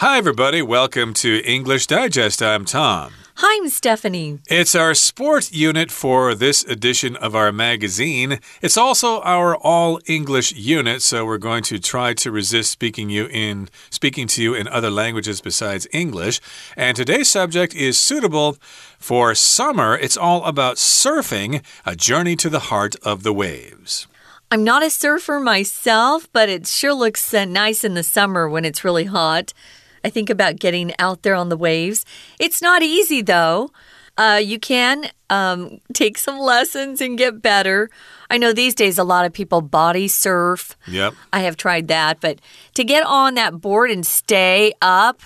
Hi, everybody. Welcome to English Digest. I'm Tom. Hi, I'm Stephanie. It's our sport unit for this edition of our magazine. It's also our all English unit, so we're going to try to resist speaking you in speaking to you in other languages besides English. And today's subject is suitable for summer. It's all about surfing, a journey to the heart of the waves. I'm not a surfer myself, but it sure looks uh, nice in the summer when it's really hot. I think about getting out there on the waves. It's not easy, though. Uh, you can um, take some lessons and get better. I know these days a lot of people body surf. Yep. I have tried that, but to get on that board and stay up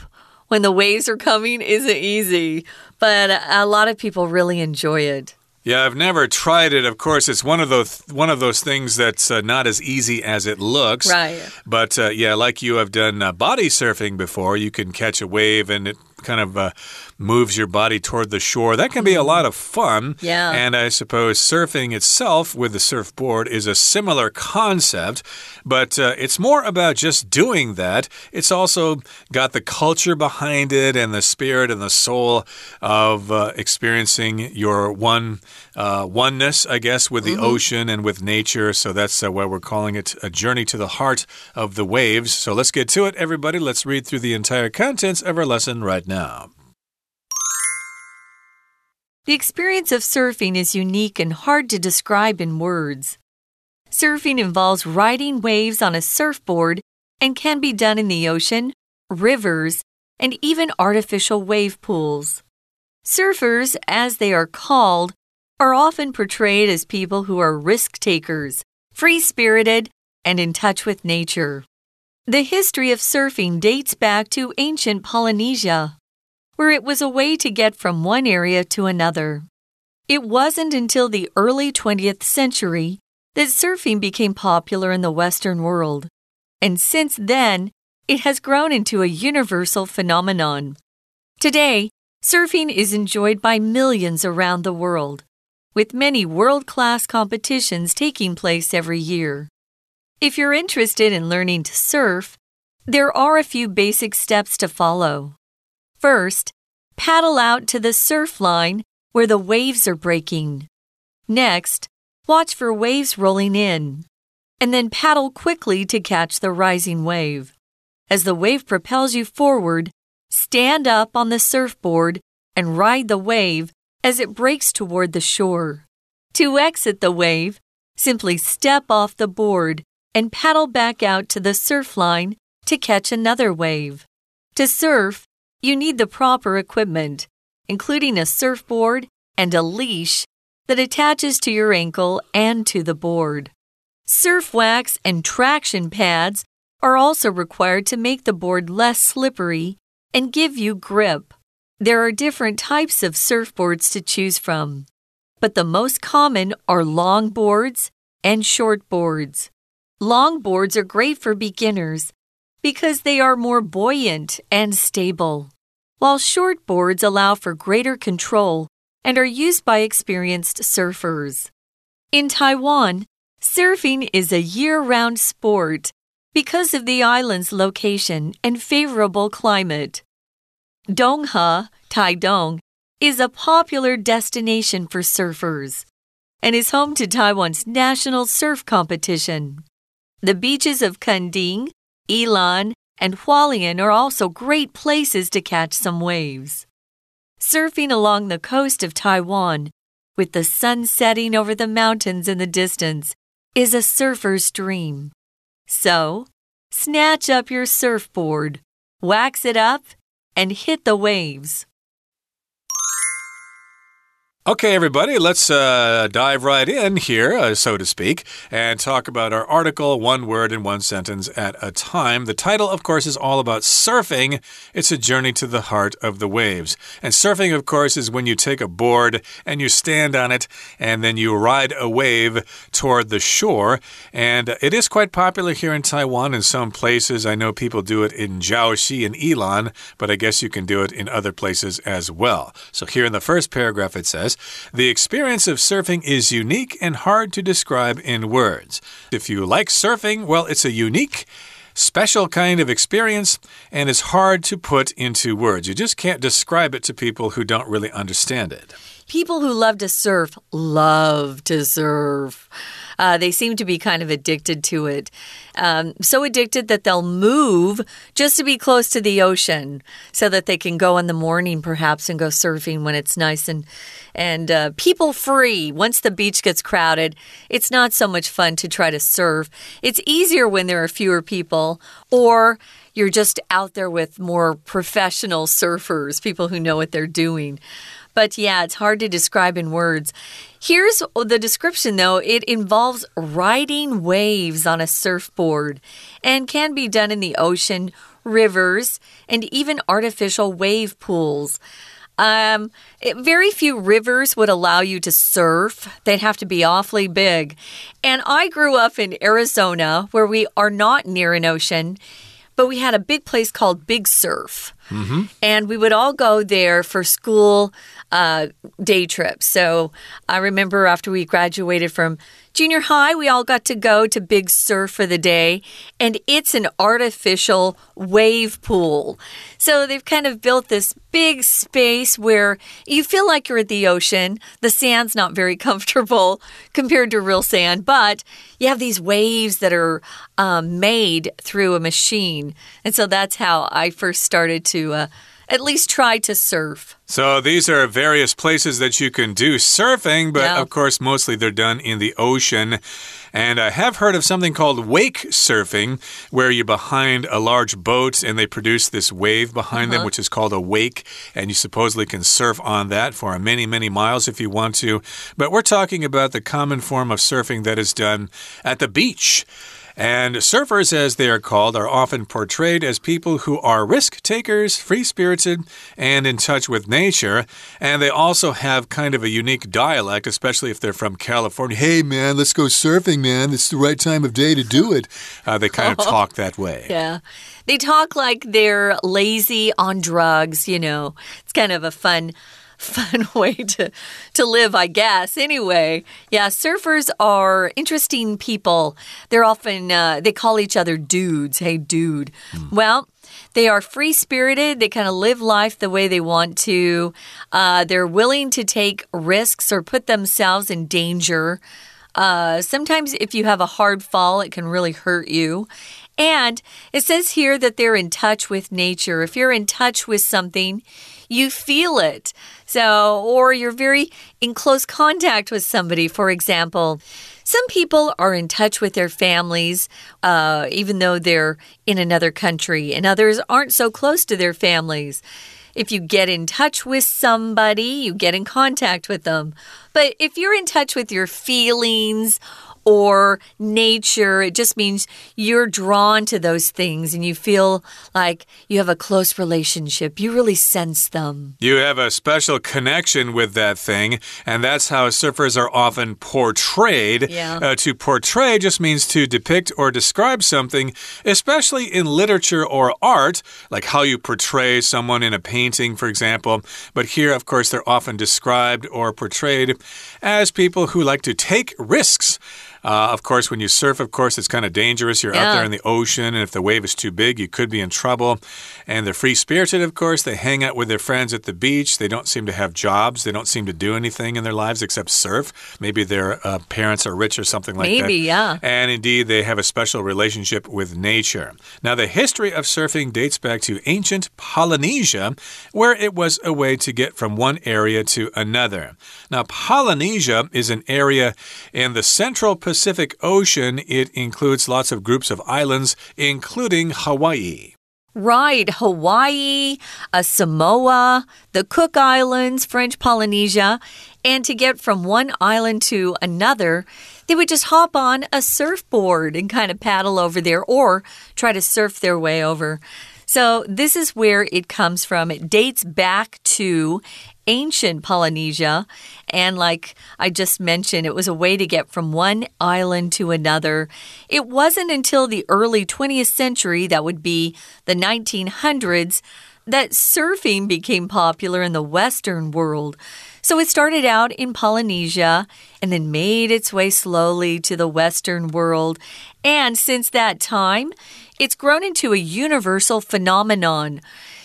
when the waves are coming isn't easy. But a lot of people really enjoy it. Yeah, I've never tried it. Of course, it's one of those one of those things that's uh, not as easy as it looks. Right. But uh, yeah, like you have done uh, body surfing before, you can catch a wave and it kind of uh, moves your body toward the shore. That can be a lot of fun. Yeah. And I suppose surfing itself with the surfboard is a similar concept, but uh, it's more about just doing that. It's also got the culture behind it and the spirit and the soul of uh, experiencing your one uh, oneness, I guess, with the Mm-hmm. ocean and with nature. So that's uh, why we're calling it a journey to the heart of the waves. So let's get to it, everybody. Let's read through the entire contents of our lesson right now. The experience of surfing is unique and hard to describe in words. Surfing involves riding waves on a surfboard and can be done in the ocean, rivers, and even artificial wave pools. Surfers, as they are called, are often portrayed as people who are risk takers, free spirited, and in touch with nature. The history of surfing dates back to ancient Polynesia where it was a way to get from one area to another. It wasn't until the early 20th century that surfing became popular in the Western world, and since then, it has grown into a universal phenomenon. Today, surfing is enjoyed by millions around the world, with many world class competitions taking place every year. If you're interested in learning to surf, there are a few basic steps to follow. First, paddle out to the surf line where the waves are breaking. Next, watch for waves rolling in, and then paddle quickly to catch the rising wave. As the wave propels you forward, stand up on the surfboard and ride the wave as it breaks toward the shore. To exit the wave, simply step off the board and paddle back out to the surf line to catch another wave. To surf, you need the proper equipment, including a surfboard and a leash that attaches to your ankle and to the board. Surf wax and traction pads are also required to make the board less slippery and give you grip. There are different types of surfboards to choose from, but the most common are long boards and short boards. Long boards are great for beginners because they are more buoyant and stable, while short boards allow for greater control and are used by experienced surfers. In Taiwan, surfing is a year round sport because of the island's location and favorable climate. Donghe, Taidong, is a popular destination for surfers and is home to Taiwan's national surf competition. The beaches of Kenting, Ilan, and Hualien are also great places to catch some waves. Surfing along the coast of Taiwan, with the sun setting over the mountains in the distance, is a surfer's dream. So, snatch up your surfboard, wax it up, and hit the waves. Okay, everybody, let's uh, dive right in here, uh, so to speak, and talk about our article, one word in one sentence at a time. The title, of course, is all about surfing. It's a journey to the heart of the waves. And surfing, of course, is when you take a board and you stand on it and then you ride a wave toward the shore. And it is quite popular here in Taiwan in some places. I know people do it in Jiaoxi and Ilan, but I guess you can do it in other places as well. So here in the first paragraph, it says, the experience of surfing is unique and hard to describe in words. If you like surfing, well, it's a unique special kind of experience and it's hard to put into words. You just can't describe it to people who don't really understand it. People who love to surf love to surf. Uh, they seem to be kind of addicted to it. Um, so addicted that they'll move just to be close to the ocean so that they can go in the morning perhaps and go surfing when it's nice and, and uh, people free. Once the beach gets crowded, it's not so much fun to try to surf. It's easier when there are fewer people or you're just out there with more professional surfers, people who know what they're doing. But yeah, it's hard to describe in words. Here's the description though it involves riding waves on a surfboard and can be done in the ocean, rivers, and even artificial wave pools. Um, it, very few rivers would allow you to surf. They'd have to be awfully big. And I grew up in Arizona, where we are not near an ocean, but we had a big place called Big Surf. Mm -hmm. And we would all go there for school uh, day trips. So I remember after we graduated from junior high, we all got to go to Big Surf for the day, and it's an artificial wave pool. So they've kind of built this big space where you feel like you're at the ocean. The sand's not very comfortable compared to real sand, but you have these waves that are um, made through a machine. And so that's how I first started to. Uh, at least try to surf. So these are various places that you can do surfing, but yeah. of course, mostly they're done in the ocean. And I have heard of something called wake surfing, where you're behind a large boat and they produce this wave behind uh -huh. them, uh-huh. which is called a wake. And you supposedly can surf on that for many, many miles if you want to. But we're talking about the common form of surfing that is done at the beach. And surfers, as they are called, are often portrayed as people who are risk takers, free spirited, and in touch with nature. And they also have kind of a unique dialect, especially if they're from California. Hey, man, let's go surfing, man. It's the right time of day to do it. Uh, they kind of talk that way. Yeah. They talk like they're lazy on drugs, you know. It's kind of a fun fun way to to live, I guess. Anyway, yeah, surfers are interesting people. They're often uh, they call each other dudes. Hey, dude. Mm. Well. They are free spirited. They kind of live life the way they want to. Uh, they're willing to take risks or put themselves in danger. Uh, sometimes, if you have a hard fall, it can really hurt you. And it says here that they're in touch with nature. If you're in touch with something, you feel it. So, or you're very in close contact with somebody, for example. Some people are in touch with their families, uh, even though they're in another country, and others aren't so close to their families. If you get in touch with somebody, you get in contact with them. But if you're in touch with your feelings or nature. It just means you're drawn to those things and you feel like you have a close relationship. You really sense them. You have a special connection with that thing, and that's how surfers are often portrayed. Yeah. Uh, to portray just means to depict or describe something, especially in literature or art, like how you portray someone in a painting, for example. But here, of course, they're often described or portrayed as people who like to take risks. Uh, of course, when you surf, of course, it's kind of dangerous. You're yeah. out there in the ocean, and if the wave is too big, you could be in trouble. And they're free spirited, of course. They hang out with their friends at the beach. They don't seem to have jobs. They don't seem to do anything in their lives except surf. Maybe their uh, parents are rich or something like Maybe, that. Maybe, yeah. And indeed, they have a special relationship with nature. Now, the history of surfing dates back to ancient Polynesia, where it was a way to get from one area to another. Now, Polynesia is an area in the central Pacific Ocean. It includes lots of groups of islands, including Hawaii. Right, Hawaii, Samoa, the Cook Islands, French Polynesia. And to get from one island to another, they would just hop on a surfboard and kind of paddle over there or try to surf their way over. So, this is where it comes from. It dates back to ancient Polynesia. And like I just mentioned, it was a way to get from one island to another. It wasn't until the early 20th century, that would be the 1900s, that surfing became popular in the Western world. So it started out in Polynesia and then made its way slowly to the Western world. And since that time, it's grown into a universal phenomenon.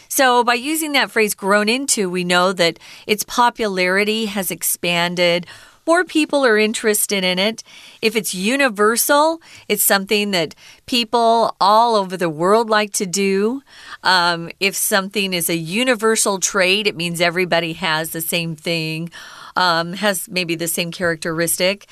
So, by using that phrase grown into, we know that its popularity has expanded more people are interested in it. If it's universal, it's something that people all over the world like to do. Um, if something is a universal trait, it means everybody has the same thing, um, has maybe the same characteristic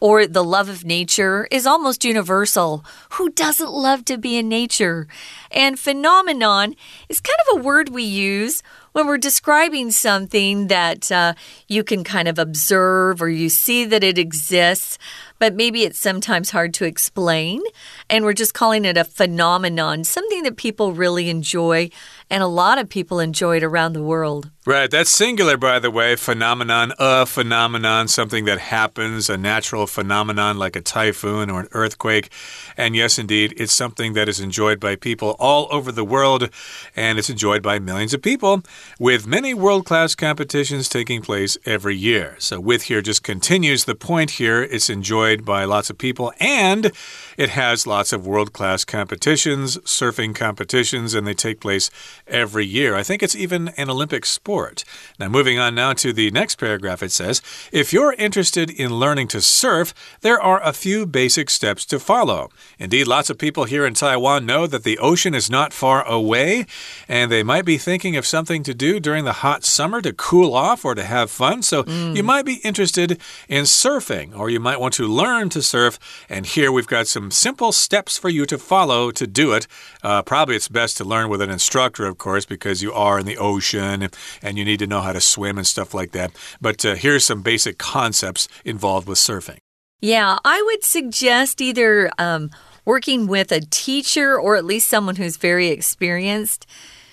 or the love of nature is almost universal. Who doesn't love to be in nature? And phenomenon is kind of a word we use when we're describing something that uh, you can kind of observe or you see that it exists, but maybe it's sometimes hard to explain. And we're just calling it a phenomenon, something that people really enjoy and a lot of people enjoy it around the world. Right, that's singular, by the way. Phenomenon, a phenomenon, something that happens, a natural phenomenon like a typhoon or an earthquake. And yes, indeed, it's something that is enjoyed by people all over the world, and it's enjoyed by millions of people, with many world class competitions taking place every year. So, with here just continues the point here. It's enjoyed by lots of people, and it has lots of world class competitions, surfing competitions, and they take place every year. I think it's even an Olympic sport. Now, moving on now to the next paragraph, it says If you're interested in learning to surf, there are a few basic steps to follow. Indeed, lots of people here in Taiwan know that the ocean is not far away, and they might be thinking of something to do during the hot summer to cool off or to have fun. So, mm. you might be interested in surfing, or you might want to learn to surf. And here we've got some simple steps for you to follow to do it. Uh, probably it's best to learn with an instructor, of course, because you are in the ocean and you need to know how to swim and stuff like that. But uh, here's some basic concepts involved with surfing. Yeah, I would suggest either um, working with a teacher or at least someone who's very experienced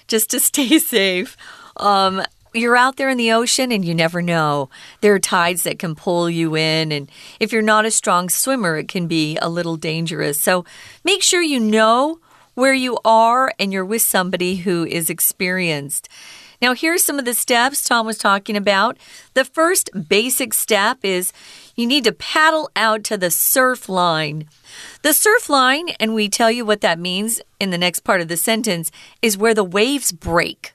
just to stay safe. Um, you're out there in the ocean and you never know. There are tides that can pull you in, and if you're not a strong swimmer, it can be a little dangerous. So make sure you know where you are and you're with somebody who is experienced. Now, here's some of the steps Tom was talking about. The first basic step is you need to paddle out to the surf line. The surf line, and we tell you what that means in the next part of the sentence, is where the waves break.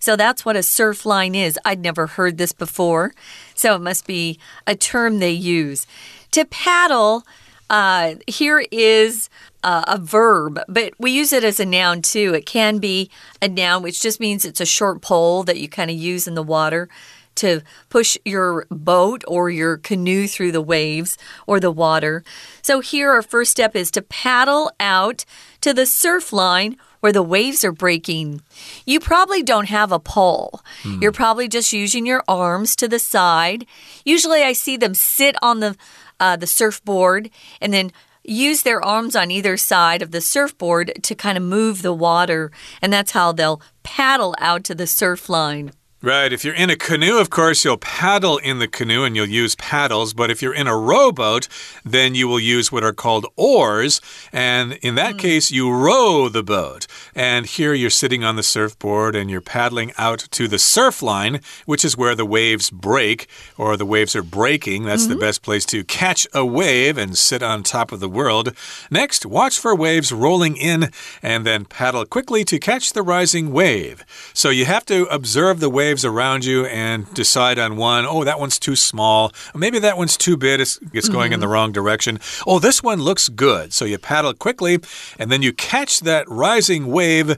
So that's what a surf line is. I'd never heard this before. So it must be a term they use. To paddle, uh, here is uh, a verb, but we use it as a noun too. It can be a noun, which just means it's a short pole that you kind of use in the water to push your boat or your canoe through the waves or the water. So here, our first step is to paddle out to the surf line where the waves are breaking. You probably don't have a pole. Hmm. You're probably just using your arms to the side. Usually, I see them sit on the uh, the surfboard and then use their arms on either side of the surfboard to kind of move the water, and that's how they'll paddle out to the surf line. Right. If you're in a canoe, of course, you'll paddle in the canoe and you'll use paddles. But if you're in a rowboat, then you will use what are called oars. And in that mm. case, you row the boat. And here you're sitting on the surfboard and you're paddling out to the surf line, which is where the waves break or the waves are breaking. That's mm -hmm. the mm-hmm. best place to catch a wave and sit on top of the world. Next, watch for waves rolling in and then paddle quickly to catch the rising wave. So you have to observe the wave waves around you and decide on one. Oh, that one's too small. Maybe that one's too big. It's, it's going mm -hmm. in the mm-hmm. wrong direction. Oh, this one looks good. So you paddle quickly and then you catch that rising wave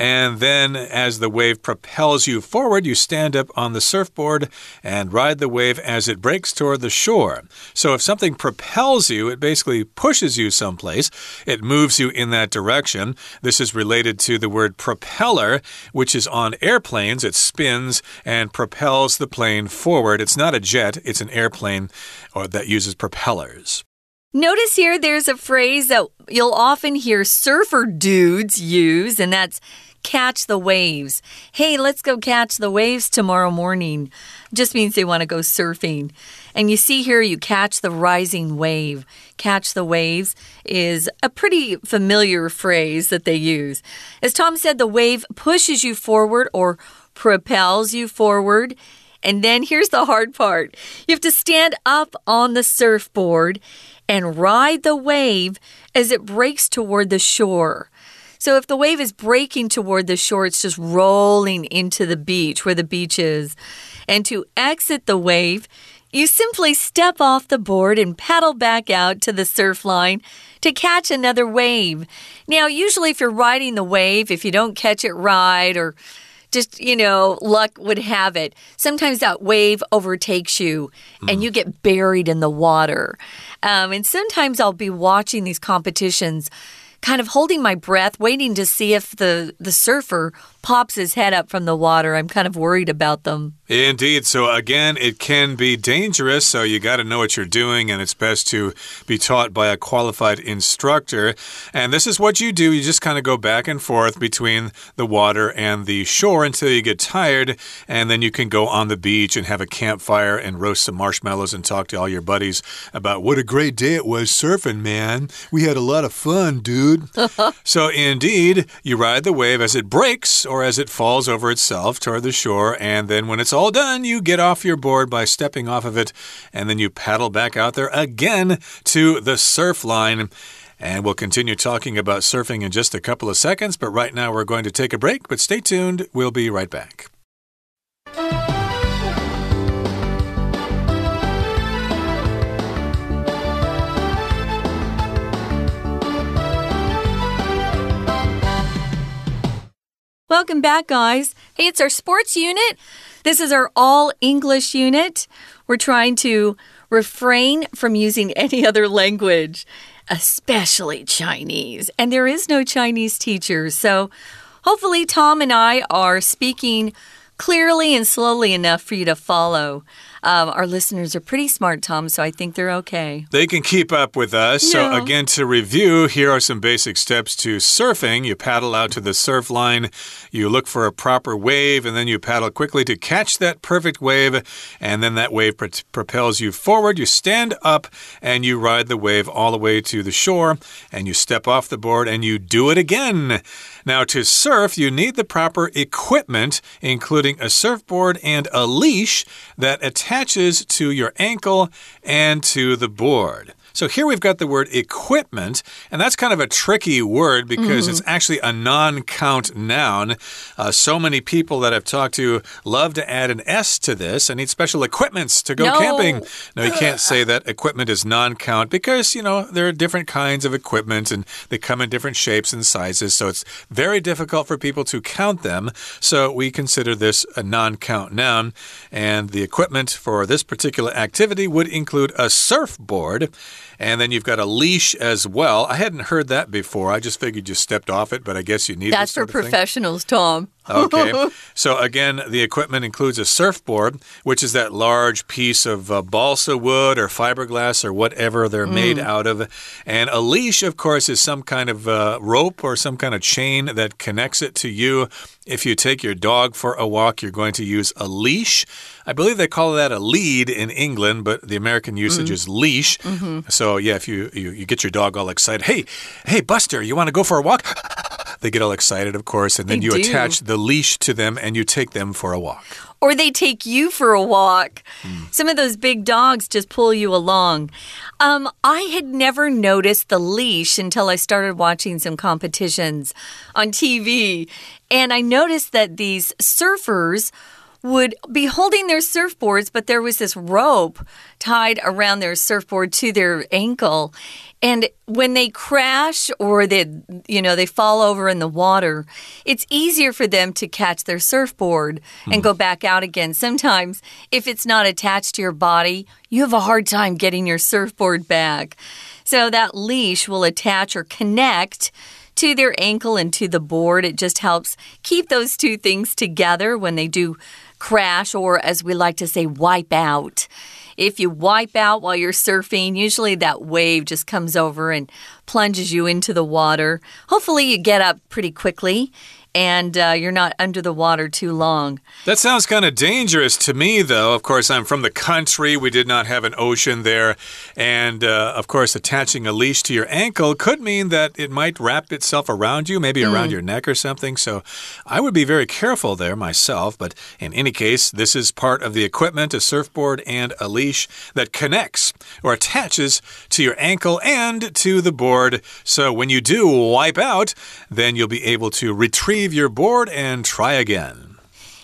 and then, as the wave propels you forward, you stand up on the surfboard and ride the wave as it breaks toward the shore. So, if something propels you, it basically pushes you someplace, it moves you in that direction. This is related to the word propeller, which is on airplanes. It spins and propels the plane forward. It's not a jet, it's an airplane or that uses propellers. Notice here there's a phrase that you'll often hear surfer dudes use, and that's catch the waves. Hey, let's go catch the waves tomorrow morning. Just means they want to go surfing. And you see here, you catch the rising wave. Catch the waves is a pretty familiar phrase that they use. As Tom said, the wave pushes you forward or propels you forward. And then here's the hard part you have to stand up on the surfboard and ride the wave as it breaks toward the shore. So if the wave is breaking toward the shore, it's just rolling into the beach where the beach is. And to exit the wave, you simply step off the board and paddle back out to the surf line to catch another wave. Now, usually, if you're riding the wave, if you don't catch it right or just, you know, luck would have it. Sometimes that wave overtakes you and hmm. you get buried in the water. Um, and sometimes I'll be watching these competitions kind of holding my breath, waiting to see if the, the surfer pops his head up from the water. I'm kind of worried about them. Indeed. So, again, it can be dangerous. So, you got to know what you're doing, and it's best to be taught by a qualified instructor. And this is what you do you just kind of go back and forth between the water and the shore until you get tired. And then you can go on the beach and have a campfire and roast some marshmallows and talk to all your buddies about what a great day it was surfing, man. We had a lot of fun, dude. so, indeed, you ride the wave as it breaks or as it falls over itself toward the shore. And then when it's all done, you get off your board by stepping off of it, and then you paddle back out there again to the surf line. And we'll continue talking about surfing in just a couple of seconds, but right now we're going to take a break. But stay tuned, we'll be right back. Welcome back, guys. Hey, it's our sports unit. This is our all English unit. We're trying to refrain from using any other language, especially Chinese. And there is no Chinese teacher. So hopefully, Tom and I are speaking clearly and slowly enough for you to follow. Um, our listeners are pretty smart, Tom, so I think they're okay. They can keep up with us. Yeah. So, again, to review, here are some basic steps to surfing. You paddle out to the surf line, you look for a proper wave, and then you paddle quickly to catch that perfect wave, and then that wave pro propels you forward. You stand up and you ride the wave all the way to the shore, and you step off the board and you do it again. Now, to surf, you need the proper equipment, including a surfboard and a leash that attaches to your ankle and to the board. So here we've got the word equipment, and that's kind of a tricky word because mm it's actually a non count noun. Uh, so many people that I've talked to love to add an S to this. I need special equipments to go no. camping. No, you can't say that equipment is non count because, you know, there are different kinds of equipment and they come in different shapes and sizes. So it's very difficult for people to count them. So we consider this a non count noun. And the equipment for this particular activity would include a surfboard. And then you've got a leash as well. I hadn't heard that before. I just figured you stepped off it, but I guess you need That's for professionals, Tom. Okay. so, again, the equipment includes a surfboard, which is that large piece of uh, balsa wood or fiberglass or whatever they're mm. made out of. And a leash, of course, is some kind of uh, rope or some kind of chain that connects it to you. If you take your dog for a walk, you're going to use a leash. I believe they call that a lead in England, but the American usage mm. is leash. Mm -hmm. So, yeah, if you, you, you get your dog all excited, hey, hey, Buster, you want to go for a walk? They get all excited, of course, and then they you do. attach the leash to them and you take them for a walk. Or they take you for a walk. Mm. Some of those big dogs just pull you along. Um, I had never noticed the leash until I started watching some competitions on TV. And I noticed that these surfers would be holding their surfboards, but there was this rope tied around their surfboard to their ankle. And when they crash or they, you know, they fall over in the water, it's easier for them to catch their surfboard and mm. go back out again. Sometimes, if it's not attached to your body, you have a hard time getting your surfboard back. So that leash will attach or connect to their ankle and to the board. It just helps keep those two things together when they do crash or, as we like to say, wipe out. if you wipe out while you're surfing, usually that wave just comes over and plunges you into the water. Hopefully, you get up pretty quickly and uh, you're not under the water too long. That sounds kind of dangerous to me, though. Of course, I'm from the country. We did not have an ocean there. And, uh, of course, attaching a leash to your ankle could mean that it might wrap itself around you, maybe mm. around your neck or something. So I would be very careful there myself. But in any case, this is part of the equipment a surfboard and a leash that connects or attaches to your ankle and to the board. So when you do wipe out, then you'll be able to retrieve leave your board and try again.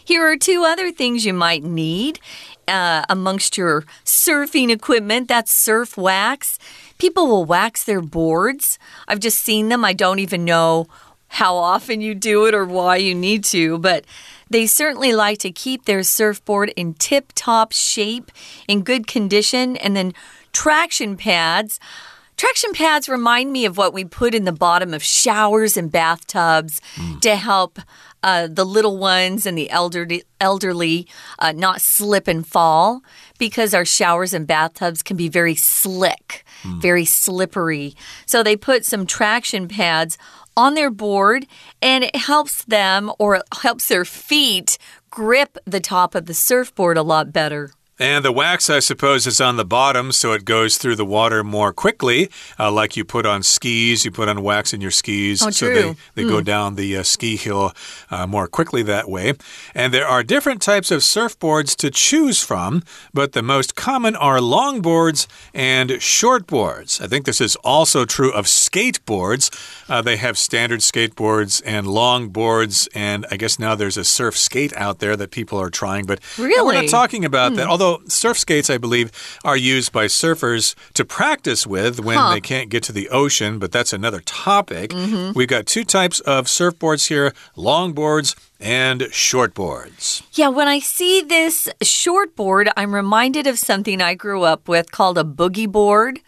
Here are two other things you might need uh, amongst your surfing equipment that's surf wax. People will wax their boards. I've just seen them. I don't even know how often you do it or why you need to, but they certainly like to keep their surfboard in tip top shape, in good condition, and then traction pads. Traction pads remind me of what we put in the bottom of showers and bathtubs mm. to help uh, the little ones and the elderly, elderly uh, not slip and fall because our showers and bathtubs can be very slick, mm. very slippery. So they put some traction pads on their board and it helps them or helps their feet grip the top of the surfboard a lot better. And the wax, I suppose, is on the bottom, so it goes through the water more quickly. Uh, like you put on skis, you put on wax in your skis, oh, so they, they mm. go down the uh, ski hill uh, more quickly that way. And there are different types of surfboards to choose from, but the most common are longboards and shortboards. I think this is also true of skateboards. Uh, they have standard skateboards and longboards, and I guess now there's a surf skate out there that people are trying, but really? we're not talking about mm. that. Although Although surf skates, I believe, are used by surfers to practice with when huh. they can't get to the ocean, but that's another topic. Mm -hmm. We've got two types of surfboards here longboards and shortboards. Yeah, when I see this shortboard, I'm reminded of something I grew up with called a boogie board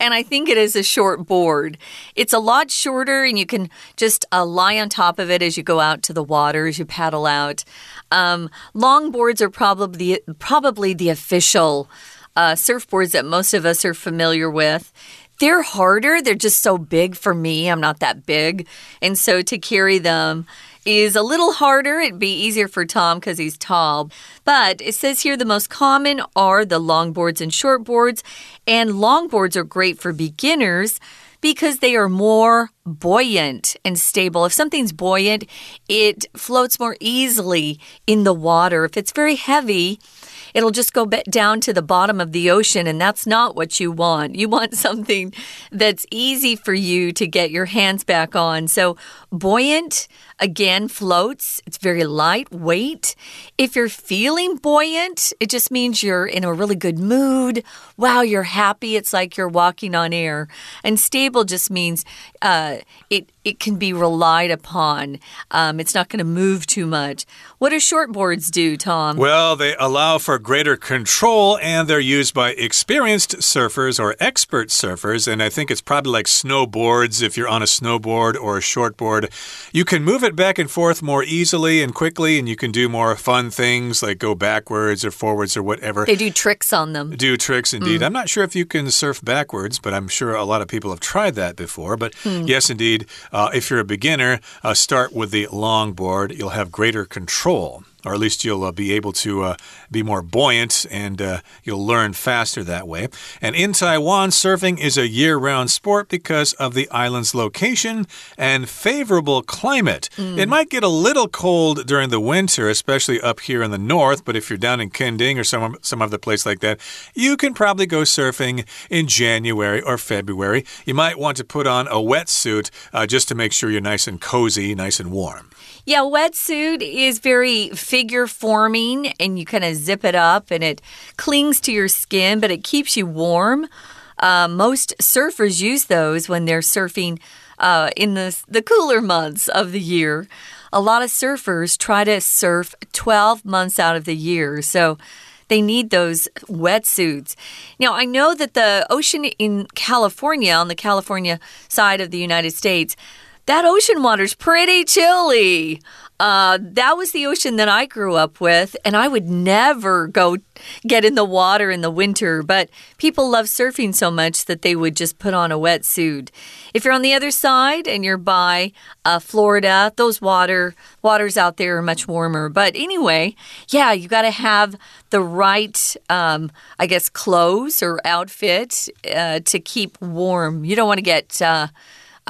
and I think it is a short board. It's a lot shorter, and you can just uh, lie on top of it as you go out to the water, as you paddle out. Um, long boards are probably probably the official uh, surfboards that most of us are familiar with. They're harder. They're just so big for me. I'm not that big, and so to carry them is a little harder. It'd be easier for Tom because he's tall. But it says here the most common are the longboards and shortboards. And longboards are great for beginners because they are more buoyant and stable. If something's buoyant, it floats more easily in the water. If it's very heavy, it'll just go down to the bottom of the ocean, and that's not what you want. You want something that's easy for you to get your hands back on. So, buoyant again floats, it's very lightweight. If you're feeling buoyant, it just means you're in a really good mood. Wow, you're happy. It's like you're walking on air. And stable just means uh, it it can be relied upon. Um, it's not going to move too much. What do shortboards do, Tom? Well, they allow for greater control and they're used by experienced surfers or expert surfers. And I think it's probably like snowboards if you're on a snowboard or a shortboard. You can move it back and forth more easily and quickly, and you can do more fun things like go backwards or forwards or whatever. They do tricks on them. Do tricks indeed. Mm. I'm not sure if you can surf backwards, but I'm sure a lot of people have tried that before. But mm. yes, indeed. Uh, if you're a beginner, uh, start with the longboard. You'll have greater control or at least you'll uh, be able to uh, be more buoyant and uh, you'll learn faster that way. And in Taiwan, surfing is a year round sport because of the island's location and favorable climate. Mm. It might get a little cold during the winter, especially up here in the north, but if you're down in Kenting or some, some other place like that, you can probably go surfing in January or February. You might want to put on a wetsuit uh, just to make sure you're nice and cozy, nice and warm. Yeah, wetsuit is very figure forming and you kind of zip it up and it clings to your skin, but it keeps you warm. Uh, most surfers use those when they're surfing uh, in the, the cooler months of the year. A lot of surfers try to surf 12 months out of the year. So, they need those wetsuits. Now, I know that the ocean in California, on the California side of the United States, that ocean water's pretty chilly. Uh, that was the ocean that I grew up with, and I would never go get in the water in the winter. But people love surfing so much that they would just put on a wetsuit. If you're on the other side and you're by uh, Florida, those water waters out there are much warmer. But anyway, yeah, you got to have the right, um, I guess, clothes or outfit uh, to keep warm. You don't want to get uh,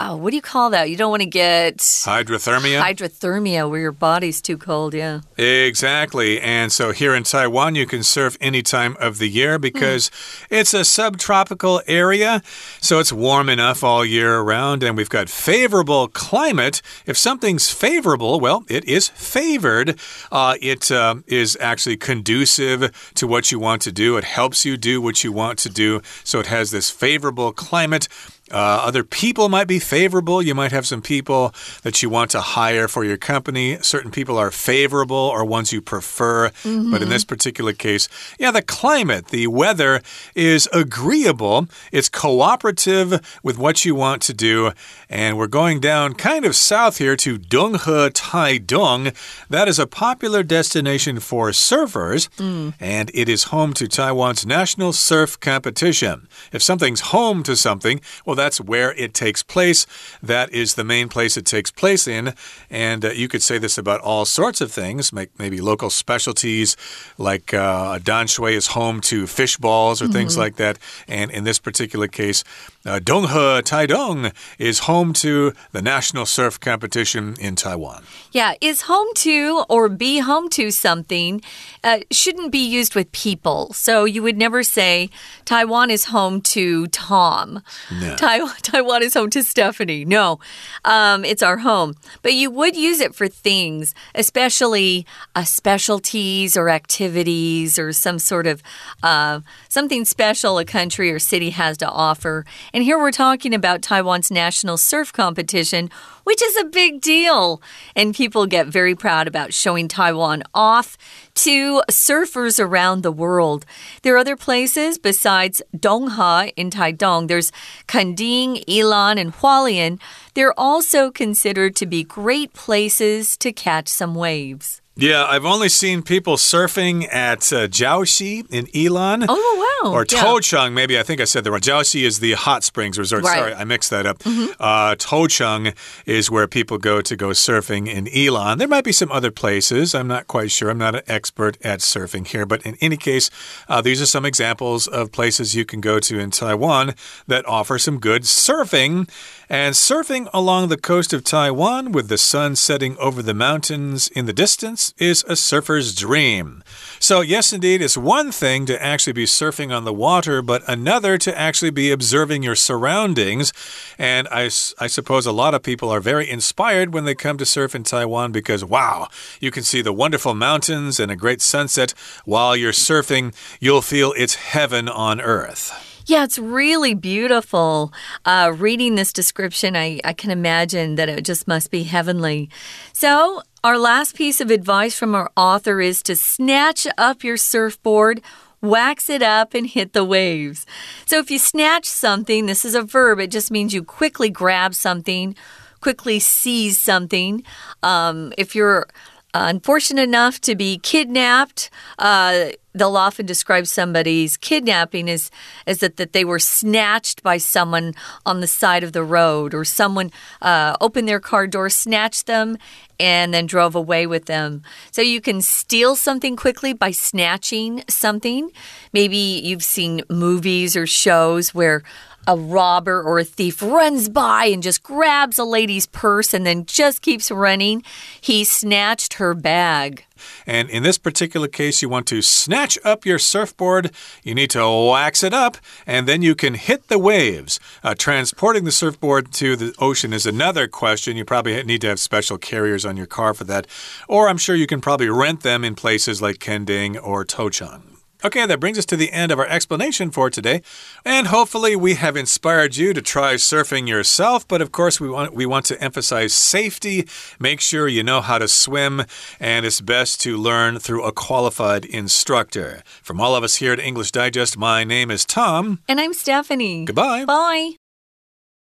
oh, what do you call that? You don't want to get hydrothermia. Hydrothermia, where your body's too cold, yeah. Exactly. And so here in Taiwan, you can surf any time of the year because mm. it's a subtropical area. So it's warm enough all year around, and we've got favorable climate. If something's favorable, well, it is favored. Uh, it uh, is actually conducive to what you want to do, it helps you do what you want to do. So it has this favorable climate. Uh, other people might be favorable. You might have some people that you want to hire for your company. Certain people are favorable or ones you prefer. Mm -hmm. But in this particular case, yeah, the climate, the weather is agreeable. It's cooperative with what you want to do. And we're going down kind of south here to Donghe Taidong. That is a popular destination for surfers, mm. and it is home to Taiwan's national surf competition. If something's home to something, well, that's where it takes place. That is the main place it takes place in. And uh, you could say this about all sorts of things, maybe local specialties, like uh, Danshui is home to fish balls or mm -hmm. things mm-hmm. like that. And in this particular case, uh, Donghe Taidong is home to the national surf competition in Taiwan. Yeah, is home to or be home to something uh, shouldn't be used with people. So you would never say Taiwan is home to Tom. No. Taiwan, is home to Stephanie. No, um, it's our home. But you would use it for things, especially uh, specialties or activities or some sort of uh, something special a country or city has to offer. And here we're talking about Taiwan's national surf competition, which is a big deal. And people get very proud about showing Taiwan off to surfers around the world. There are other places besides Donghe in Taidong. There's Kenting, Ilan, and Hualien. They're also considered to be great places to catch some waves. Yeah, I've only seen people surfing at uh, Jiaoxi in Yilan. Oh, wow. Or yeah. Maybe. I think I said the wrong. Jiaoxi is the hot springs resort. Right. Sorry, I mixed that up. Mm -hmm. uh, Toucheng is where people go to go surfing in Yilan. There might be some other places. I'm not quite sure. I'm not an expert at surfing here. But in any case, uh, these are some examples of places you can go to in Taiwan that offer some good surfing. And surfing along the coast of Taiwan with the sun setting over the mountains in the distance is a surfer's dream. So, yes, indeed, it's one thing to actually be surfing on the water, but another to actually be observing your surroundings. And I, I suppose a lot of people are very inspired when they come to surf in Taiwan because, wow, you can see the wonderful mountains and a great sunset while you're surfing. You'll feel it's heaven on earth. Yeah, it's really beautiful. Uh, reading this description, I, I can imagine that it just must be heavenly. So, our last piece of advice from our author is to snatch up your surfboard wax it up and hit the waves. So if you snatch something, this is a verb, it just means you quickly grab something, quickly seize something. Um, if you're unfortunate enough to be kidnapped, uh, they'll often describe somebody's kidnapping as, as that, that they were snatched by someone on the side of the road or someone uh, opened their car door, snatched them, and then drove away with them. So you can steal something quickly by snatching something. Maybe you've seen movies or shows where a robber or a thief runs by and just grabs a lady's purse and then just keeps running. He snatched her bag. And in this particular case, you want to snatch up your surfboard. You need to wax it up, and then you can hit the waves. Uh, transporting the surfboard to the ocean is another question. You probably need to have special carriers on your car for that. Or I'm sure you can probably rent them in places like Kenting or Toucheng. Okay, that brings us to the end of our explanation for today. And hopefully we have inspired you to try surfing yourself, but of course we want we want to emphasize safety. Make sure you know how to swim, and it's best to learn through a qualified instructor. From all of us here at English Digest, my name is Tom. And I'm Stephanie. Goodbye. Bye.